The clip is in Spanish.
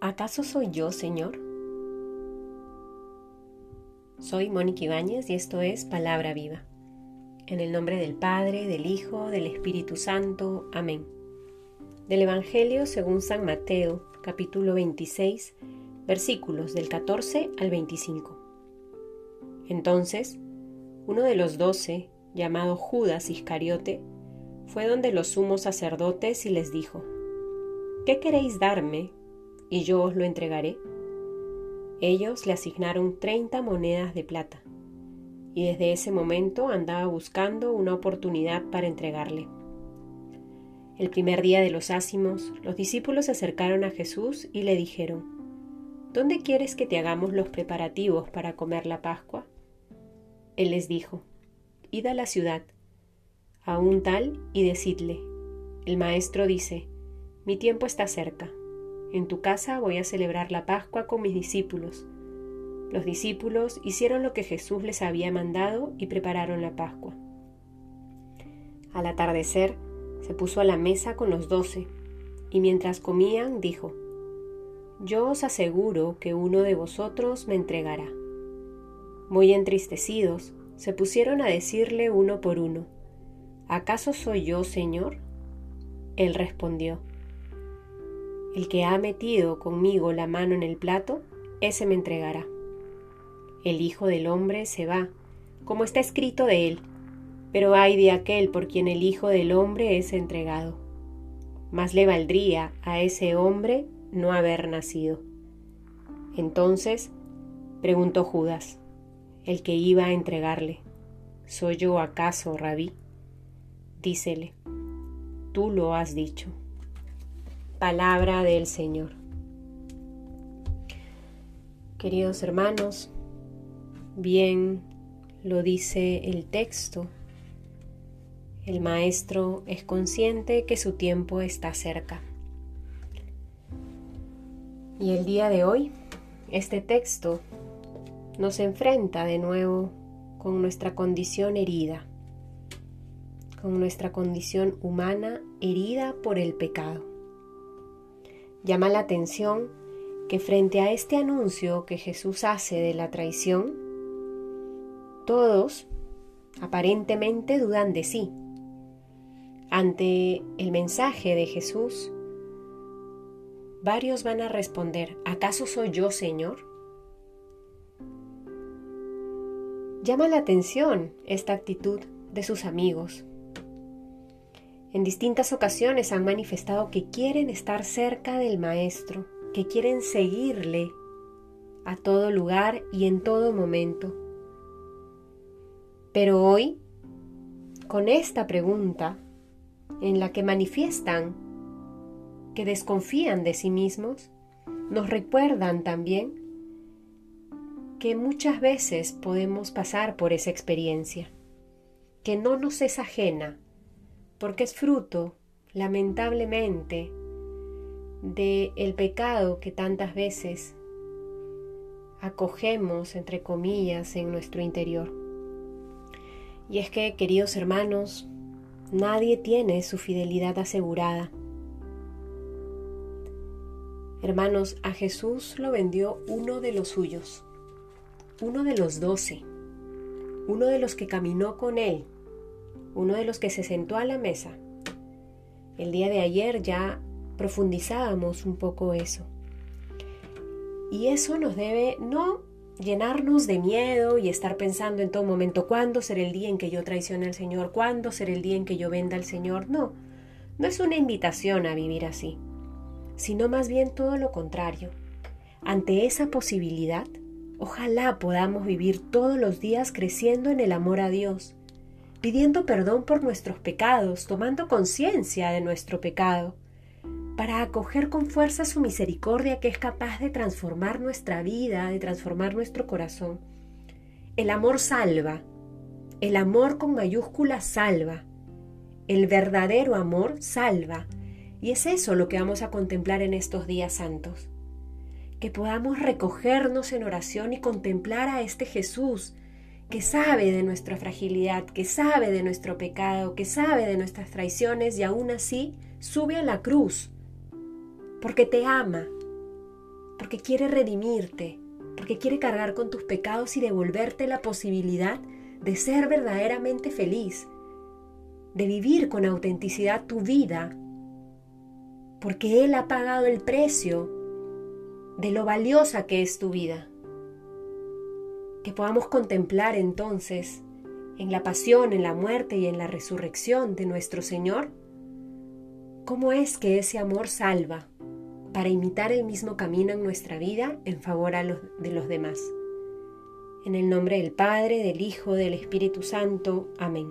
¿Acaso soy yo, Señor? Soy Mónica Ibáñez y esto es Palabra Viva. En el nombre del Padre, del Hijo, del Espíritu Santo. Amén. Del Evangelio según San Mateo, capítulo 26, versículos del 14 al 25. Entonces, uno de los doce, llamado Judas Iscariote, fue donde los sumos sacerdotes y les dijo, ¿Qué queréis darme y yo os lo entregaré? Ellos le asignaron treinta monedas de plata, y desde ese momento andaba buscando una oportunidad para entregarle. El primer día de los ácimos, los discípulos se acercaron a Jesús y le dijeron, ¿Dónde quieres que te hagamos los preparativos para comer la Pascua? Él les dijo, Id a la ciudad, a un tal, y decidle, el maestro dice, mi tiempo está cerca. En tu casa voy a celebrar la Pascua con mis discípulos. Los discípulos hicieron lo que Jesús les había mandado y prepararon la Pascua. Al atardecer, se puso a la mesa con los doce, y mientras comían dijo, Yo os aseguro que uno de vosotros me entregará. Muy entristecidos, se pusieron a decirle uno por uno, ¿acaso soy yo, Señor? Él respondió, el que ha metido conmigo la mano en el plato, ese me entregará. El Hijo del Hombre se va, como está escrito de él, pero hay de aquel por quien el Hijo del Hombre es entregado. Más le valdría a ese hombre no haber nacido. Entonces preguntó Judas, el que iba a entregarle, ¿soy yo acaso, rabí? Dícele, tú lo has dicho. Palabra del Señor. Queridos hermanos, bien lo dice el texto. El maestro es consciente que su tiempo está cerca. Y el día de hoy, este texto nos enfrenta de nuevo con nuestra condición herida, con nuestra condición humana herida por el pecado. Llama la atención que frente a este anuncio que Jesús hace de la traición, todos aparentemente dudan de sí. Ante el mensaje de Jesús, varios van a responder, ¿acaso soy yo, Señor? Llama la atención esta actitud de sus amigos, en distintas ocasiones han manifestado que quieren estar cerca del Maestro, que quieren seguirle a todo lugar y en todo momento. Pero hoy, con esta pregunta, en la que manifiestan que desconfían de sí mismos, nos recuerdan también que muchas veces podemos pasar por esa experiencia, que no nos es ajena porque es fruto, lamentablemente, de el pecado que tantas veces acogemos, entre comillas, en nuestro interior. Y es que, queridos hermanos, nadie tiene su fidelidad asegurada. Hermanos, a Jesús lo vendió uno de los suyos, uno de los doce, uno de los que caminó con él uno de los que se sentó a la mesa. El día de ayer ya profundizábamos un poco eso. Y eso nos debe no llenarnos de miedo y estar pensando en todo momento cuándo será el día en que yo traicione al Señor, cuándo será el día en que yo venda al Señor. No, no es una invitación a vivir así, sino más bien todo lo contrario. Ante esa posibilidad, ojalá podamos vivir todos los días creciendo en el amor a Dios, pidiendo perdón por nuestros pecados, tomando conciencia de nuestro pecado, para acoger con fuerza su misericordia que es capaz de transformar nuestra vida, de transformar nuestro corazón. El amor salva, el amor con mayúscula salva, el verdadero amor salva, y es eso lo que vamos a contemplar en estos días santos. Que podamos recogernos en oración y contemplar a este Jesús, que sabe de nuestra fragilidad, que sabe de nuestro pecado, que sabe de nuestras traiciones y aún así sube a la cruz, porque te ama, porque quiere redimirte, porque quiere cargar con tus pecados y devolverte la posibilidad de ser verdaderamente feliz, de vivir con autenticidad tu vida, porque Él ha pagado el precio de lo valiosa que es tu vida. Que podamos contemplar entonces en la pasión, en la muerte y en la resurrección de nuestro Señor, cómo es que ese amor salva para imitar el mismo camino en nuestra vida en favor de los demás. En el nombre del Padre, del Hijo, del Espíritu Santo. Amén.